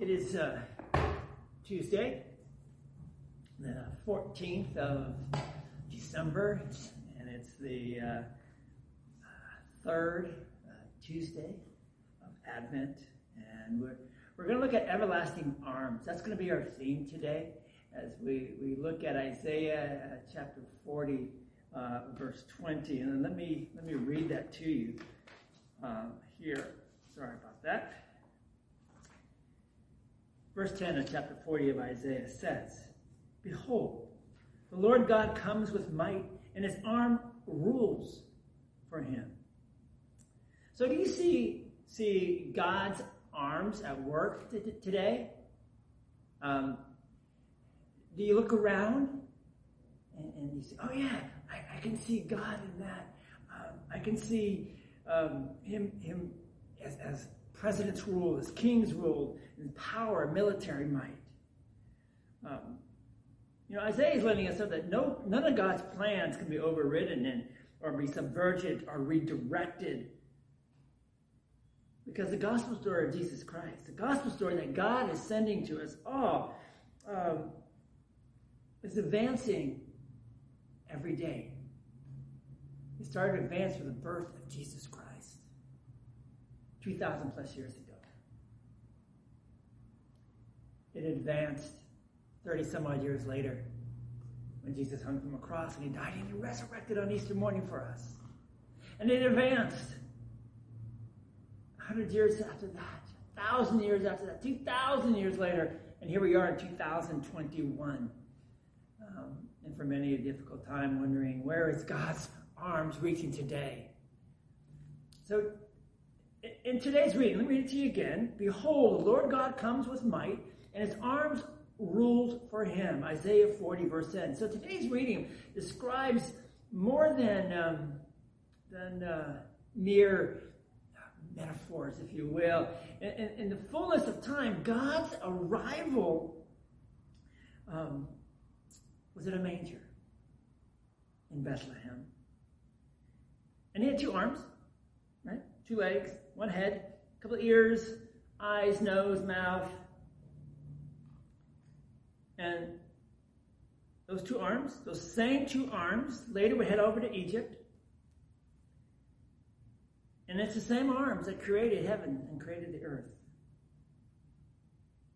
It is uh, Tuesday, the 14th of December, and it's the uh, third uh, Tuesday of Advent. And we're, we're going to look at everlasting arms. That's going to be our theme today as we, we look at Isaiah uh, chapter 40, uh, verse 20. And let me, let me read that to you um, here. Sorry about that. Verse 10 of chapter 40 of Isaiah says, Behold, the Lord God comes with might, and his arm rules for him. So do you see, see God's arms at work t- today? Um, do you look around and, and, you say, oh yeah, I, I, can see God in that. Um, I can see um, him, him as, as presidents rule, as kings rule, in power, military might. Um, you know, Isaiah is letting us know that no, none of God's plans can be overridden and or be subverted or redirected. Because the gospel story of Jesus Christ, the gospel story that God is sending to us all, um, is advancing every day. It started to advance with the birth of Jesus Christ. 2,000 plus years ago. It advanced 30 some odd years later when Jesus hung from a cross and he died and he resurrected on Easter morning for us. And it advanced 100 years after that, 1,000 years after that, 2,000 years later, and here we are in 2021. Um, and for many a difficult time wondering where is God's arms reaching today? So in today's reading, let me read it to you again. Behold, the Lord God comes with might, and his arms rules for him. Isaiah 40, verse 10. So today's reading describes more than, um, than uh, mere metaphors, if you will. In, in, in, the fullness of time, God's arrival um, was in a manger in Bethlehem. And he had two arms? Two legs, one head, a couple of ears, eyes, nose, mouth. And those two arms, those same two arms, later would head over to Egypt. And it's the same arms that created heaven and created the earth.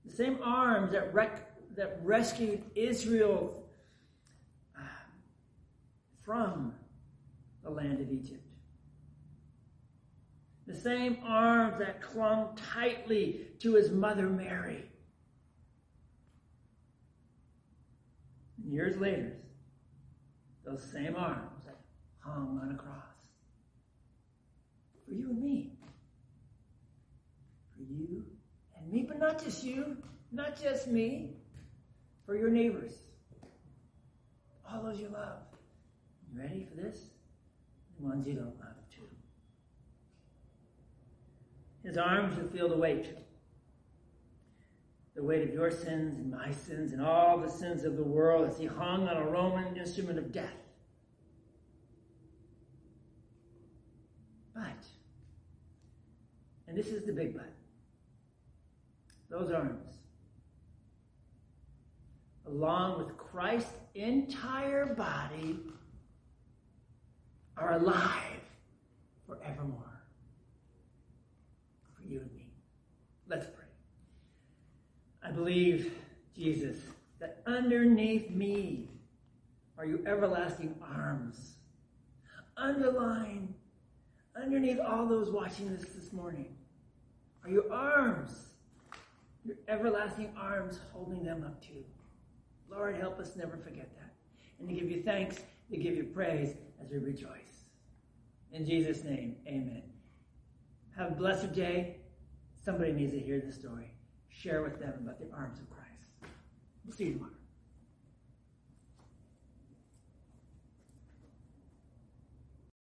The same arms that, rec- that rescued Israel uh, from the land of Egypt the same arms that clung tightly to his mother Mary. And years later, those same arms that hung on a cross. For you and me. For you and me, but not just you, not just me, for your neighbors. All those you love. You ready for this? The ones you don't love. His arms would feel the weight. The weight of your sins and my sins and all the sins of the world as he hung on a Roman instrument of death. But, and this is the big but, those arms, along with Christ's entire body, are alive forevermore you and me. Let's pray. I believe, Jesus, that underneath me are your everlasting arms. Underline, underneath all those watching this this morning, are your arms, your everlasting arms holding them up too. Lord, help us never forget that. And to give you thanks, to give you praise as we rejoice. In Jesus' name, amen. Have a blessed day. Somebody needs to hear the story. Share with them about the arms of Christ. We'll see you tomorrow.